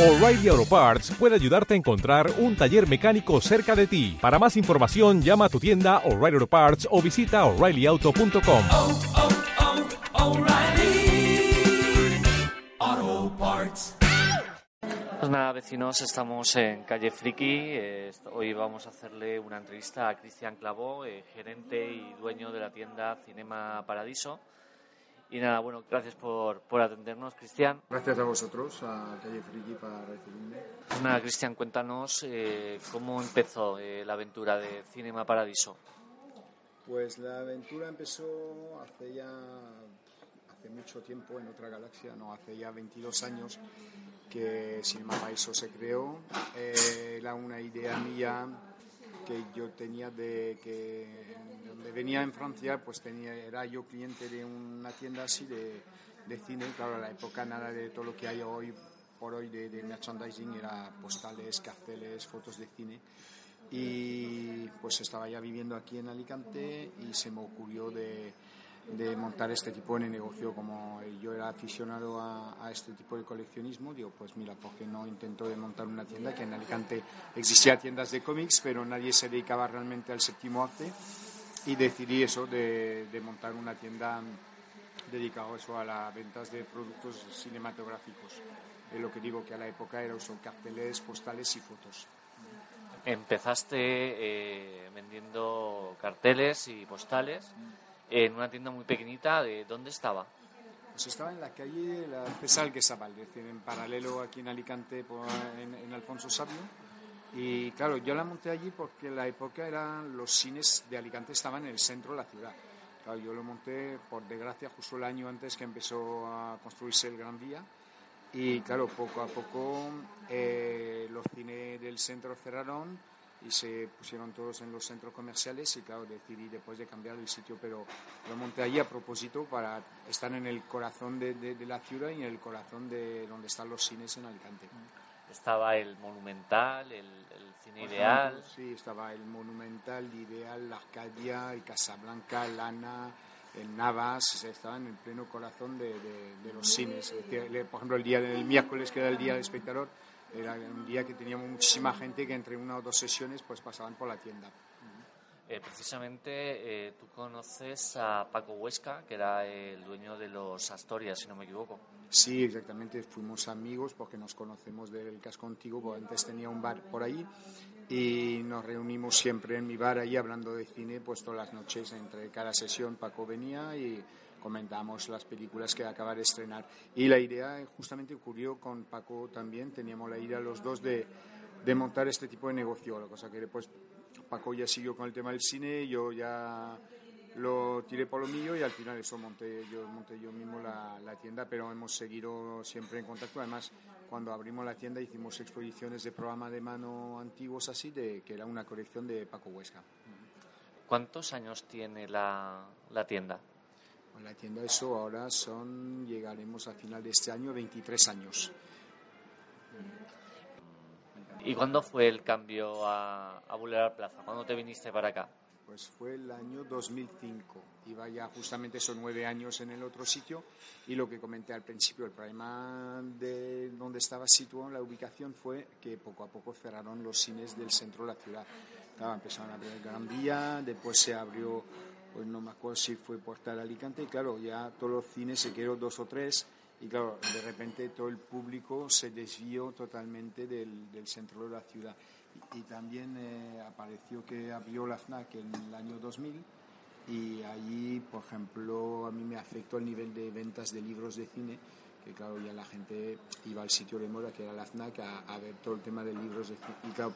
O'Reilly Auto Parts puede ayudarte a encontrar un taller mecánico cerca de ti. Para más información, llama a tu tienda O'Reilly Auto Parts o visita oreillyauto.com. oh, oh, Parts. Pues nada, vecinos, estamos en Calle Friki. Eh, hoy vamos a hacerle una entrevista a Cristian Clavó, eh, gerente y dueño de la tienda Cinema Paradiso. Y nada, bueno, gracias por, por atendernos, Cristian. Gracias a vosotros, a Calle Friki, para recibirme. Pues nada, Cristian, cuéntanos eh, cómo empezó eh, la aventura de Cinema Paradiso. Pues la aventura empezó hace ya hace mucho tiempo en otra galaxia, no, hace ya 22 años que Cinema Paradiso se creó. Eh, era una idea mía que yo tenía de que donde venía en Francia, pues tenía, era yo cliente de una tienda así de, de cine, claro, a la época nada de todo lo que hay hoy por hoy de, de merchandising, era postales, carteles, fotos de cine. Y pues estaba ya viviendo aquí en Alicante y se me ocurrió de, de montar este tipo de negocio. Como yo era aficionado a, a este tipo de coleccionismo, digo, pues mira, ¿por qué no intento de montar una tienda? Que en Alicante existía tiendas de cómics, pero nadie se dedicaba realmente al séptimo arte. Y decidí eso, de, de montar una tienda dedicada eso a las ventas de productos cinematográficos. Es lo que digo que a la época era son carteles, postales y fotos. Empezaste eh, vendiendo carteles y postales en una tienda muy pequeñita. ¿De dónde estaba? Pues estaba en la calle la Cesal Quesabal, es decir, en paralelo aquí en Alicante, por- en, en Alfonso Sabio. Y claro, yo la monté allí porque en la época eran los cines de Alicante estaban en el centro de la ciudad. Claro, yo lo monté, por desgracia, justo el año antes que empezó a construirse el Gran Vía. Y claro, poco a poco eh, los cines del centro cerraron y se pusieron todos en los centros comerciales y claro, decidí después de cambiar el sitio, pero lo monté allí a propósito para estar en el corazón de, de- de la ciudad y en el corazón de donde están los cines en Alicante. Estaba el Monumental, el, el Cine Ideal. Sí, estaba el Monumental, el Ideal, la Arcadia, el Casablanca, el Ana, el Navas, estaban en el pleno corazón de, de- de los cines. Es decir, le- Por ejemplo, el día del miércoles, que era el día del espectador, era un día que teníamos muchísima gente que entre una o dos sesiones pues pasaban por la tienda. Eh, precisamente eh, tú conoces a Paco Huesca, que era el dueño de los Astorias, si no me equivoco. Sí, exactamente, fuimos amigos porque nos conocemos del casco antiguo, porque antes tenía un bar por ahí y nos reunimos siempre en mi bar ahí hablando de cine, pues todas las noches entre cada sesión Paco venía y comentábamos las películas que acaba de estrenar. Y la idea justamente ocurrió con Paco también, teníamos la idea los dos de, de montar este tipo de negocio, la cosa que después Paco ya siguió con el tema del cine, yo ya lo tiré por lo mío y al final eso monté yo monté yo mismo la, la tienda pero hemos seguido siempre en contacto además cuando abrimos la tienda hicimos exposiciones de programa de mano antiguos así de que era una colección de Paco Huesca ¿Cuántos años tiene la, la tienda? Con la tienda eso ahora son llegaremos al final de este año 23 años ¿Y cuándo fue el cambio a, a Boulevard Plaza? ¿Cuándo te viniste para acá? Pues fue el año 2005. Iba ya justamente esos nueve años en el otro sitio y lo que comenté al principio, el problema de donde estaba situado la ubicación fue que poco a poco cerraron los cines del centro de la ciudad. Claro, empezaron a abrir el Gran Vía, después se abrió, pues no me acuerdo si fue Portal Alicante, y claro, ya todos los cines se quedaron dos o tres y claro, de repente todo el público se desvió totalmente del, centro de la ciudad. Y, y también eh, apareció que abrió la FNAC en el año 2000 y allí, por ejemplo, a mí me afectó el nivel de ventas de libros de cine, que claro, ya la gente iba al sitio de moda que era la FNAC a, a ver todo el tema de libros de cine. Y claro,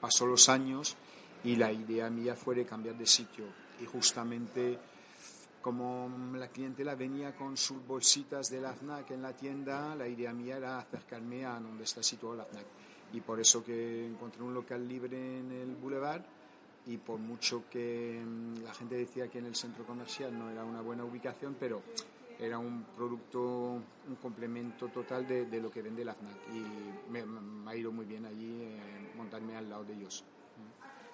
pasó los años y la idea mía fue de cambiar de sitio. Y justamente como la clientela venía con sus bolsitas de la FNAC en la tienda, la idea mía era acercarme a donde está situado la FNAC. Y por eso que encontré un local libre en el boulevard y por mucho que mm, la gente decía que en el centro comercial no era una buena ubicación, pero era un producto, un complemento total de, lo que vende la FNAC y me, me ha ido muy bien allí eh, montarme al lado de ellos.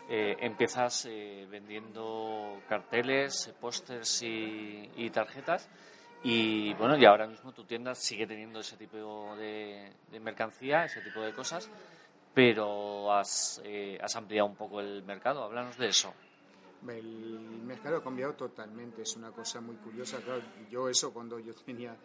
Eh, empiezas eh, vendiendo carteles, pósters y, tarjetas Y bueno, y ahora mismo tu tienda sigue teniendo ese tipo de, de mercancía, ese tipo de cosas, pero has, eh, has ampliado un poco el mercado. Háblanos de eso. El mercado ha cambiado totalmente, es una cosa muy curiosa. Claro, yo eso cuando yo tenía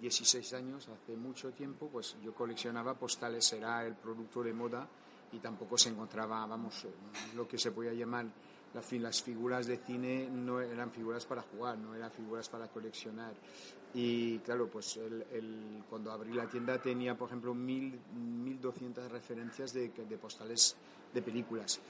16 años, hace mucho tiempo, pues yo coleccionaba postales, era el producto de moda y tampoco se encontraba, vamos, lo que se podía llamar las figuras de cine no eran figuras para jugar, no eran figuras para coleccionar. Y claro, pues el, cuando abrí la tienda tenía, por ejemplo, mil, 1.200 referencias de, de postales de películas.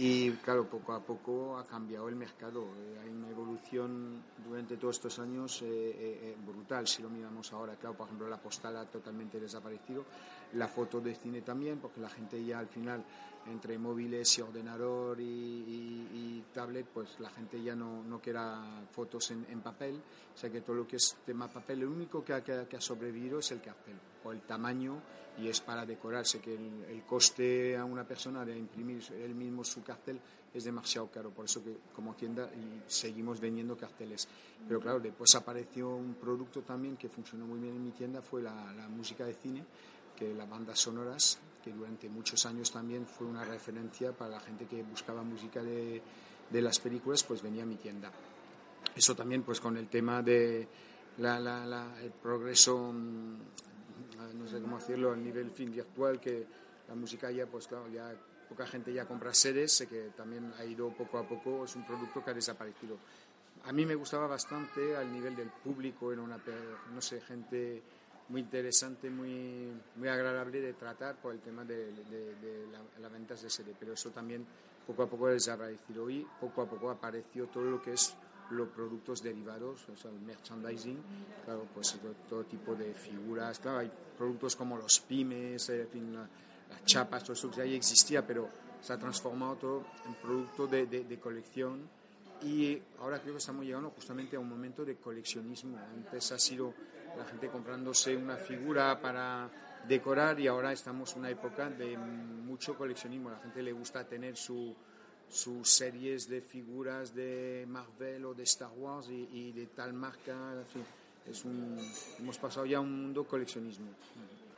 Y claro, poco a poco ha cambiado el mercado. Eh, hay una evolución durante todos estos años eh, eh, brutal, si lo miramos ahora. Claro, por ejemplo, la postal ha totalmente desaparecido, la foto de cine también, porque la gente ya al final, entre móviles y ordenador y, tablet, pues la gente ya no, no quiere fotos en, papel. O sea que todo lo que es tema papel, lo único que ha, que ha sobrevivido es el cartel, o el tamaño y es para decorarse, que el, coste a una persona de imprimir él mismo su cartel es demasiado caro, por eso que como tienda seguimos vendiendo carteles. Pero claro, después apareció un producto también que funcionó muy bien en mi tienda, fue la, la música de cine, que las bandas sonoras, que durante muchos años también fue una referencia para la gente que buscaba música de, de las películas, pues venía a mi tienda. Eso también pues con el tema de la, la, el progreso mm, no sé cómo decirlo, a nivel fin virtual, que la música ya, pues claro, ya poca gente ya compra sedes, sé que también ha ido poco a poco, es un producto que ha desaparecido. A mí me gustaba bastante al nivel del público, era una, no sé, gente muy interesante, muy, muy agradable de tratar por el tema de, las la ventas de sede, pero eso también poco a poco ha desaparecido. Y poco a poco apareció todo lo que es los productos derivados, o sea, el merchandising, claro, pues todo, tipo de figuras, claro, hay productos como los pymes, en fin, las chapas, todo eso que ya existía, pero se ha transformado todo en producto de, de, colección y ahora creo que estamos llegando justamente a un momento de coleccionismo. Antes ha sido la gente comprándose una figura para decorar y ahora estamos en una época de mucho coleccionismo. A la gente le gusta tener su, sus series de figuras de Marvel o de Star Wars y, de tal marca. En fin, es un, hemos pasado ya a un mundo coleccionismo.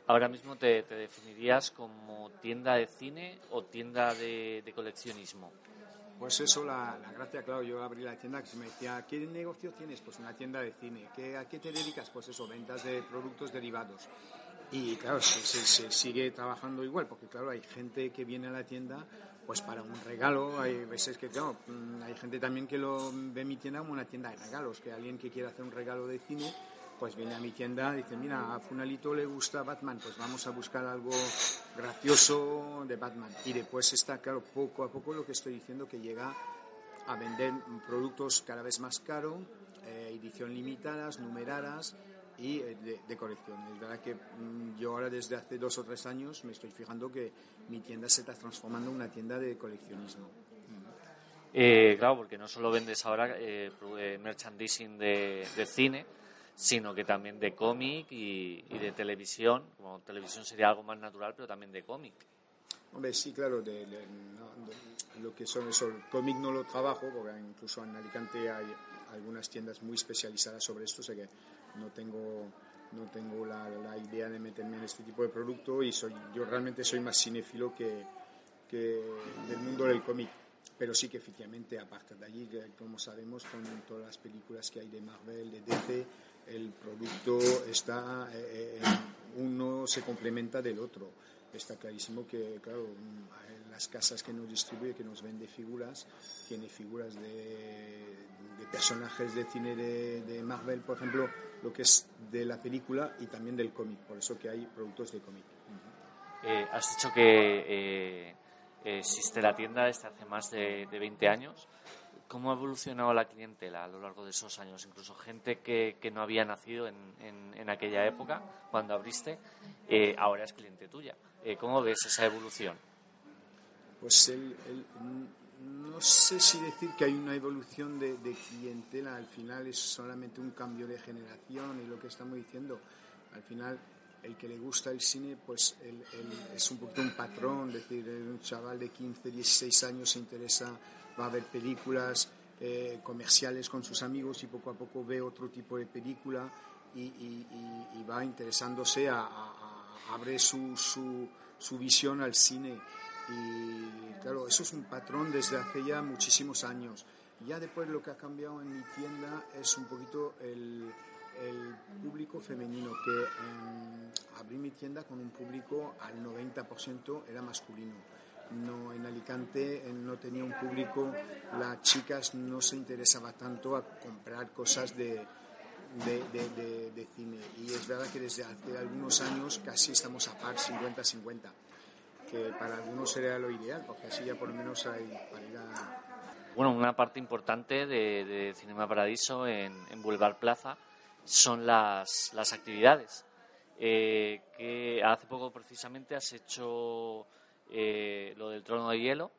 Ahora mismo te, definirías como tienda de cine o tienda de, coleccionismo. Pues eso, la, gracia, claro, yo abrí la tienda que se me decía, ¿qué negocio tienes? Pues una tienda de cine. ¿Qué, ¿A qué te dedicas? Pues eso, ventas de productos derivados. Y claro, se, sigue trabajando igual, porque claro, hay gente que viene a la tienda pues para un regalo. Hay veces que, claro, mm, hay gente también que lo ve mi tienda como una tienda de regalos, que alguien que quiere hacer un regalo de cine, pues viene a mi tienda dice, mira, a Funalito le gusta Batman, pues vamos a buscar algo gracioso de Batman. Y después está, claro, poco a poco lo que estoy diciendo, que llega a vender productos cada vez más caros, eh, edición limitadas, numeradas, y eh, de, colección. Es verdad que mm, yo ahora desde hace dos o tres años me estoy fijando que mi tienda se está transformando en una tienda de coleccionismo. Eh, claro, porque no solo vendes ahora eh, merchandising de, cine, sino que también de cómic y, de televisión. Como televisión sería algo más natural, pero también de cómic. Hombre, sí, claro, de, lo que son eso, el cómic no lo trabajo, porque incluso en Alicante hay algunas tiendas muy especializadas sobre esto, sé que no tengo, no tengo la, la, idea de meterme en este tipo de producto y soy, yo realmente soy más cinéfilo que, que del mundo del cómic. Pero sí que efectivamente, aparte de allí, como sabemos, con todas las películas que hay de Marvel, de DC, el producto está, eh, eh, uno se complementa del otro. Está clarísimo que, claro, las casas que nos distribuye, que nos vende figuras, tiene figuras de, de personajes de cine de, de Marvel, por ejemplo, lo que es de la película y también del cómic, por eso que hay productos de cómic. Eh, has dicho que eh, existe la tienda desde hace más de, de, 20 años. ¿Cómo ha evolucionado la clientela a lo largo de esos años? Incluso gente que, que no había nacido en, en, aquella época, cuando abriste, eh, ahora es cliente tuya. ¿Cómo ves esa evolución? Pues el, el, no sé si decir que hay una evolución de, clientela, al final es solamente un cambio de generación y lo que estamos diciendo, al final el que le gusta el cine pues es un poquito un patrón, es decir, un chaval de 15, 16 años se interesa, va a ver películas eh, comerciales con sus amigos y poco a poco ve otro tipo de película y, y- y- y va interesándose a, a- a- abre su, su, su visión al cine. Y claro, eso es un patrón desde hace ya muchísimos años. Ya después lo que ha cambiado en mi tienda es un poquito el, el público femenino, que em, abrí mi tienda con un público al 90% era masculino. No, en Alicante no tenía un público, las chicas no se interesaba tanto a comprar cosas de, de, cine. Y es verdad que desde hace algunos años casi estamos a par 50-50, que para algunos sería lo ideal, porque así ya por lo menos hay Bueno, una parte importante de, de Cinema Paradiso en, en Boulevard Plaza son las, las actividades. Eh, que hace poco precisamente has hecho eh, lo del Trono de Hielo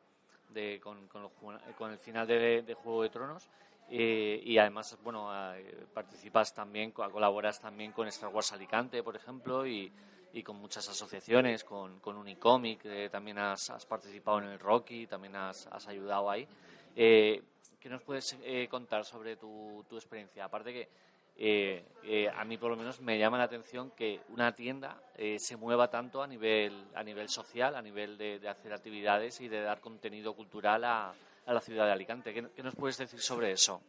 de, con, con, ju- con el final de, de Juego de Tronos eh, y además bueno participas también co- colaboras también con Star Wars Alicante por ejemplo y, y con muchas asociaciones con, con Unicomic eh, también has, has participado en el Rocky también has, has ayudado ahí eh, ¿qué nos puedes eh, contar sobre tu, tu experiencia? Aparte que eh, eh, a mí por lo menos me llama la atención que una tienda eh, se mueva tanto a nivel a nivel social, a nivel de, de hacer actividades y de dar contenido cultural a, a la ciudad de Alicante. ¿Qué, qué nos puedes decir sobre eso?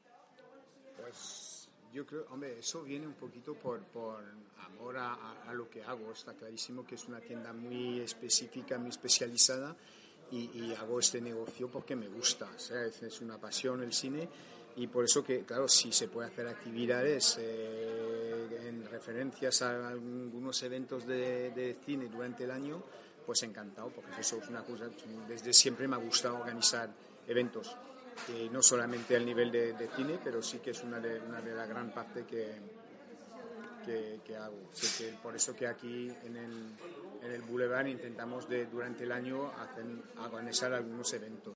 Pues yo creo, hombre, eso viene un poquito por, por amor a, a- lo que hago. Está clarísimo que es una tienda muy específica, muy especializada y, y hago este negocio porque me gusta. Es una pasión el cine y por eso que, claro, si se puede hacer actividades eh, en referencias a algunos eventos de, de cine durante el año, pues encantado, porque eso es una cosa, desde siempre me ha gustado organizar eventos eh, no solamente al nivel de, cine, pero sí que es una de, una de la gran parte que, que, que hago. Así que por eso que aquí en el, en el Boulevard intentamos de, durante el año hacer, organizar algunos eventos.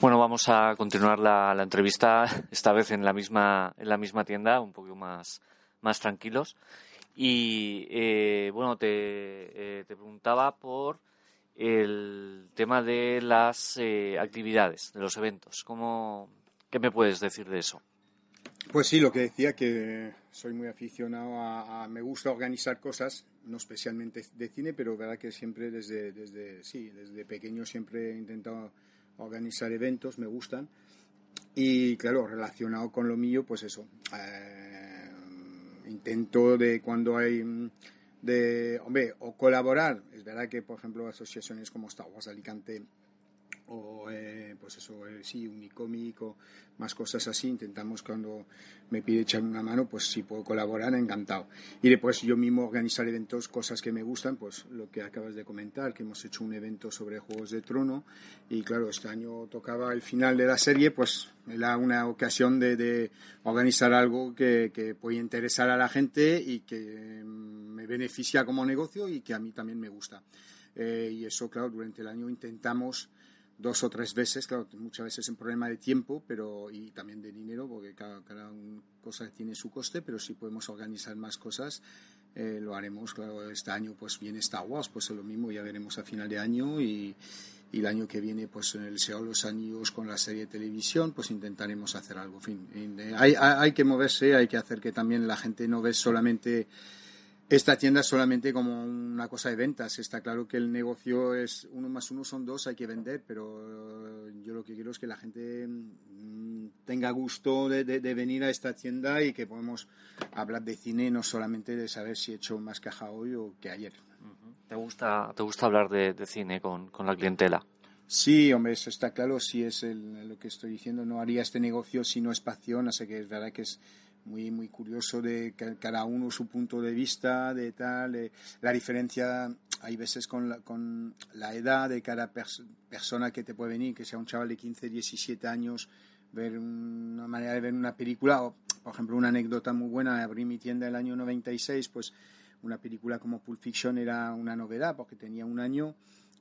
Bueno, vamos a continuar la, la entrevista, esta vez en la misma, en la misma tienda, un poco más, más tranquilos. Y eh, bueno, te, eh, te preguntaba por el tema de las eh, actividades, de los eventos. ¿Cómo, ¿Qué me puedes decir de eso? Pues sí, lo que decía que soy muy aficionado a, me gusta organizar cosas, no especialmente de cine, pero verdad que siempre desde desde sí, desde pequeño siempre he intentado organizar eventos, me gustan. Y claro, relacionado con lo mío, pues eso. eh, intento de cuando hay mm, de hombre, o colaborar, es verdad que por ejemplo asociaciones como Star Wars Alicante o eh, pues eso eh, sí Unicomic o más cosas así intentamos cuando me pide echar una mano pues si puedo colaborar encantado. Y después yo mismo organizar eventos cosas que me gustan pues lo que acabas de comentar que hemos hecho un evento sobre Juegos de Trono y claro este año tocaba el final de la serie pues era una ocasión de, de organizar algo que, que puede interesar a la gente y que me beneficia como negocio y que a mí también me gusta. Eh, y eso claro durante el año intentamos dos o tres veces, claro, muchas veces es un problema de tiempo pero y también de dinero, porque cada, cada cosa tiene su coste, pero si podemos organizar más cosas, eh, lo haremos. Claro, este año pues viene Star Wars, pues es lo mismo, ya veremos a final de año y, y el año que viene pues en el de los Anillos con la serie de televisión, pues intentaremos hacer algo. En fin, eh, hay, hay, hay que moverse, hay que hacer que también la gente no ve solamente esta tienda es solamente como una cosa de ventas. Está claro que el negocio es uno más uno son dos, hay que vender, pero yo lo que quiero es que la gente mm, tenga gusto de, de- de venir a esta tienda y que podemos hablar de cine, no solamente de saber si he hecho más caja hoy o que ayer. ¿Te gusta, te gusta hablar de, de cine con, con la clientela? Sí, hombre, eso está claro. Si es el- lo que estoy diciendo, no haría este negocio si no es pasión. Así que es verdad que es muy muy curioso de ca- cada uno su punto de vista, de tal. eh, la diferencia hay veces con la, con la edad de cada pers- persona que te puede venir, que sea un chaval de 15, 17 años, ver una manera de ver una película. O, por ejemplo, una anécdota muy buena, abrí mi tienda el año 96, pues una película como Pulp Fiction era una novedad porque tenía un año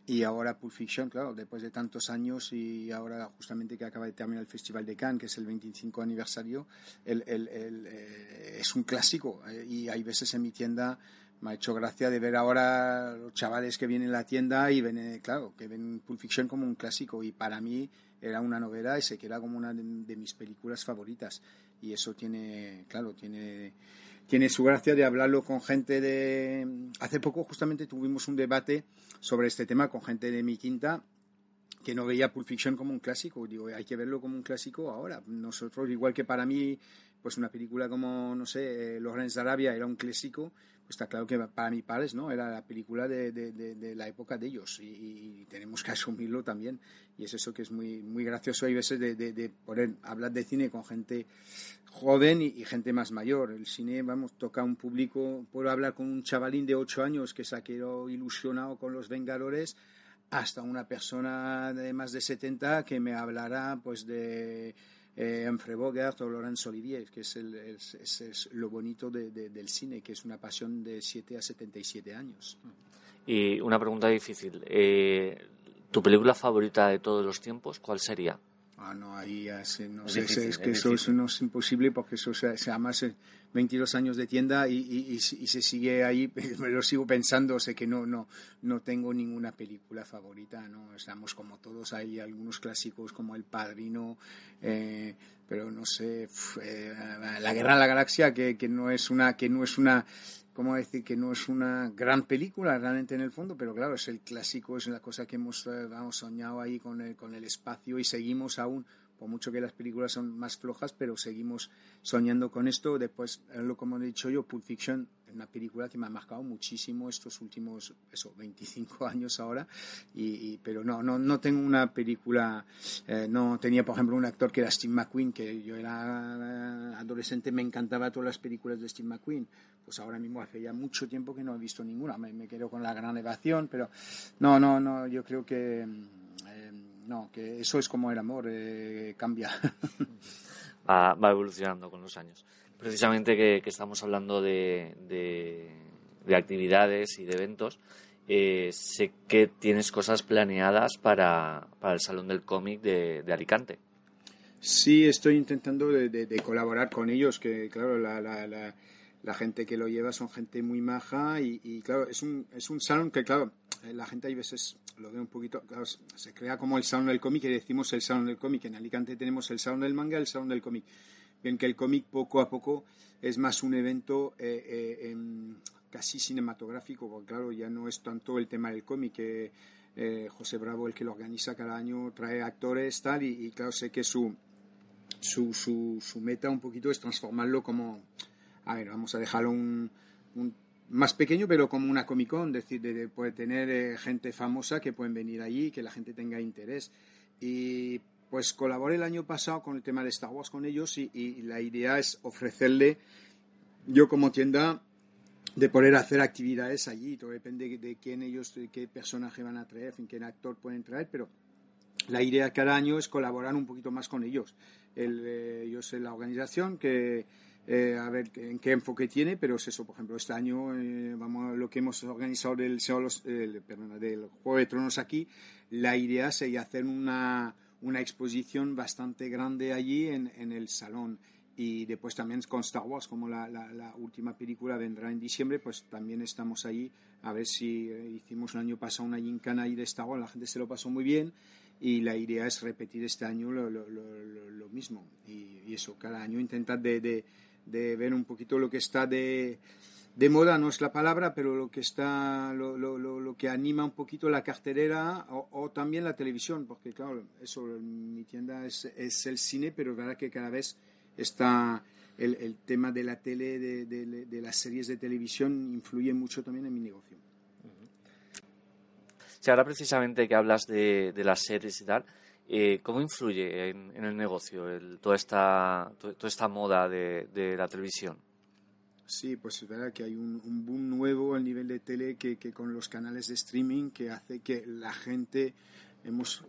y ahora Pulp Fiction, claro, después de tantos años y ahora justamente que acaba de terminar el Festival de Cannes, que es el 25 aniversario, eh, es un clásico. eh, y hay veces en mi tienda me ha hecho gracia de ver ahora los chavales que vienen a la tienda y ven, eh, claro, que ven Pulp Fiction como un clásico. Y para mí era una novedad y se queda como una de, de mis películas favoritas. Y eso tiene, claro, tiene tiene su gracia de hablarlo con gente de... Hace poco justamente tuvimos un debate sobre este tema con gente de mi quinta que no veía Pulp Fiction como un clásico. Digo, hay que verlo como un clásico ahora. Nosotros, igual que para mí, pues una película como, no sé, Los Grandes de Arabia era un clásico, está claro que para mis padres, ¿no? Era la película de, de, de, la época de ellos y, tenemos que asumirlo también. Y es eso que es muy, muy gracioso. Hay veces de, poder hablar de cine con gente joven y, gente más mayor. El cine, vamos, toca un público. Puedo hablar con un chavalín de 8 años que se ha quedado ilusionado con Los Vengadores hasta una persona de más de 70 que me hablará pues de eh, Bogart o Laurence Olivier, que es, lo bonito de, del cine, que es una pasión de 7 a 77 años. Y una pregunta difícil. Eh, ¿Tu película favorita de todos los tiempos cuál sería? Ah, no, ahí ya no es, es, que eso, no es imposible porque eso se, se además 22 años de tienda y, y, y, se sigue ahí, me lo sigo pensando, sé que no, no, no tengo ninguna película favorita, ¿no? Estamos como todos, hay algunos clásicos como El Padrino, eh, pero no sé, eh, La Guerra de la Galaxia, que, que no es una, que no es una ¿cómo decir? Que no es una gran película realmente en el fondo, pero claro, es el clásico, es la cosa que hemos, eh, soñado ahí con el, con el espacio y seguimos aún por mucho que las películas son más flojas, pero seguimos soñando con esto. Después, lo como he dicho yo, Pulp Fiction una película que me ha marcado muchísimo estos últimos, eso, 25 años ahora, y, pero no, no, no tengo una película, eh, no tenía, por ejemplo, un actor que era Steve McQueen, que yo era adolescente, me encantaba todas las películas de Steve McQueen, pues ahora mismo hace ya mucho tiempo que no he visto ninguna, me, me quedo con la gran evasión, pero no, no, no, yo creo que no, que eso es como el amor, eh, cambia. va, evolucionando con los años. Precisamente que, estamos hablando de, de, actividades y de eventos, eh, sé que tienes cosas planeadas para, para el Salón del Cómic de, de, Alicante. Sí, estoy intentando de, colaborar con ellos, que claro, la, la, la, la, gente que lo lleva son gente muy maja y, y claro, es un, es un salón que claro, eh, la gente hay veces lo ve un poquito, se crea como el salón del cómic y decimos el salón del cómic. En Alicante tenemos el salón del manga y el salón del cómic. Bien que el cómic poco a poco es más un evento eh, eh, casi cinematográfico, porque claro, ya no es tanto el tema del cómic. que José Bravo, el que lo organiza cada año, trae actores, tal, y, claro, sé que su, su, su, meta un poquito es transformarlo como, a ver, vamos a dejarlo un más pequeño, pero como una Comic Con, es decir, de, poder tener eh, gente famosa que pueden venir allí, que la gente tenga interés. Y pues colaboré el año pasado con el tema de Star Wars con ellos y, la idea es ofrecerle, yo como tienda, de poder hacer actividades allí. Todo depende de quién ellos, de qué personaje van a traer, en qué actor pueden traer, pero la idea cada año es colaborar un poquito más con ellos. El, eh, yo sé la organización que eh, a ver en qué enfoque tiene, pero es eso, por ejemplo, este año eh, vamos lo que hemos organizado del, del Juego de Tronos aquí, la idea sería hacer una, una exposición bastante grande allí en, en, el salón. Y después también con Star Wars, como la, la, última película vendrá en diciembre, pues también estamos ahí a ver si eh, hicimos un año pasado una gincana ahí de Star Wars, la gente se lo pasó muy bien y la idea es repetir este año lo, lo, lo, lo mismo. Y, y, eso, cada año intentar de, de de ver un poquito lo que está de, de moda, no es la palabra, pero lo que está, lo, lo, lo, que anima un poquito la carterera o, también la televisión, porque claro, eso, mi tienda es, es el cine, pero es verdad que cada vez está el, tema de la tele, de, de, de, las series de televisión, influye mucho también en mi negocio. Si ahora precisamente que hablas de, de las series y tal, eh, ¿Cómo influye en, el negocio toda, esta, toda esta moda de, la televisión? Sí, pues es verdad que hay un, boom nuevo al nivel de tele que, que, con los canales de streaming que hace que la gente hemos,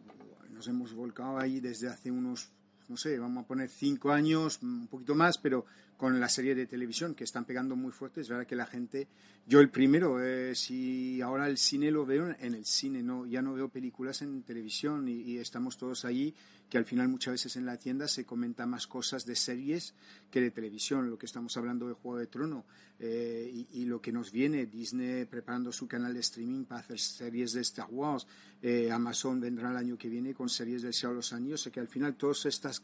nos hemos volcado ahí desde hace unos, no sé, vamos a poner cinco años, un poquito más, pero con la serie de televisión que están pegando muy fuerte. Es verdad que la gente, yo el primero, eh, si ahora el cine lo veo en el cine, no, ya no veo películas en televisión y, estamos todos allí, que al final muchas veces en la tienda se comenta más cosas de series que de televisión, lo que estamos hablando de Juego de Trono eh, y, lo que nos viene, Disney preparando su canal de streaming para hacer series de Star Wars, eh, Amazon vendrá el año que viene con series del Señor de los Años, o que al final todas estas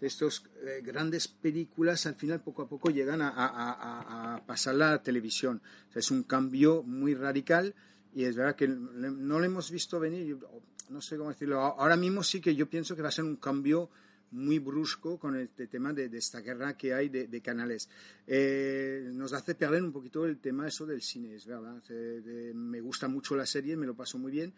Estas eh, grandes películas al final poco a poco llegan a, a, a, pasar la televisión. O es un cambio muy radical y es verdad que no lo hemos visto venir, no sé cómo decirlo, ahora mismo sí que yo pienso que va a ser un cambio muy brusco con este tema de, esta guerra que hay de, canales. Eh, nos hace perder un poquito el tema eso del cine, es verdad. Eh, me gusta mucho la serie, me lo paso muy bien,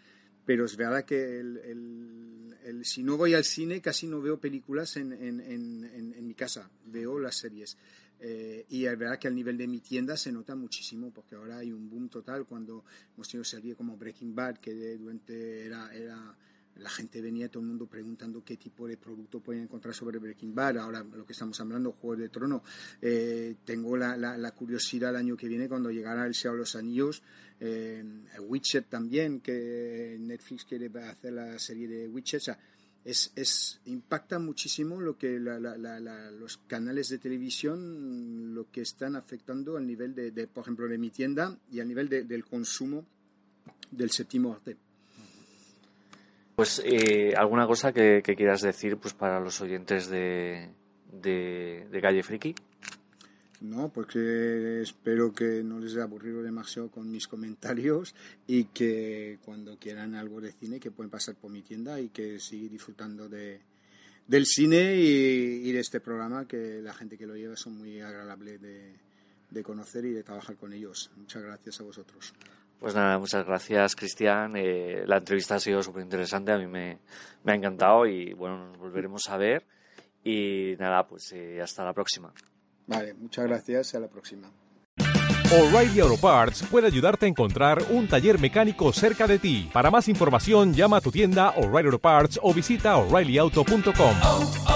pero es verdad que el, el, el, si no voy al cine casi no veo películas en, en, en, mi casa, veo las series. Eh, y es verdad que al nivel de mi tienda se nota muchísimo, porque ahora hay un boom total cuando hemos tenido series como Breaking Bad, que durante era, era la gente venía, todo el mundo preguntando qué tipo de producto pueden encontrar sobre Breaking Bad. Ahora lo que estamos hablando, Juego de Trono. Eh, tengo la, la, la, curiosidad el año que viene cuando llegara El Señor de los Anillos. Eh, Witcher también, que Netflix quiere hacer la serie de Witcher. O sea, es, es, impacta muchísimo lo que la, la, los canales de televisión lo que están afectando al nivel de, de por ejemplo, de mi tienda y al nivel de, del consumo del séptimo arte. Pues eh, alguna cosa que, quieras decir pues para los oyentes de, de, Calle Friki. No, porque espero que no les haya aburrido demasiado con mis comentarios y que cuando quieran algo de cine que pueden pasar por mi tienda y que seguir disfrutando de, del cine y, y, de este programa que la gente que lo lleva son muy agradables de, de conocer y de trabajar con ellos. Muchas gracias a vosotros. Pues nada, muchas gracias, Cristian. Eh, la entrevista ha sido súper interesante, a mí me, me, ha encantado y bueno, nos volveremos a ver. Y nada, pues eh, hasta la próxima. Vale, muchas gracias, a la próxima. O'Reilly Auto Parts puede ayudarte a encontrar un taller mecánico cerca de ti. Para más información, llama a tu tienda O'Reilly Auto Parts o visita oreillyauto.com. Oh, oh.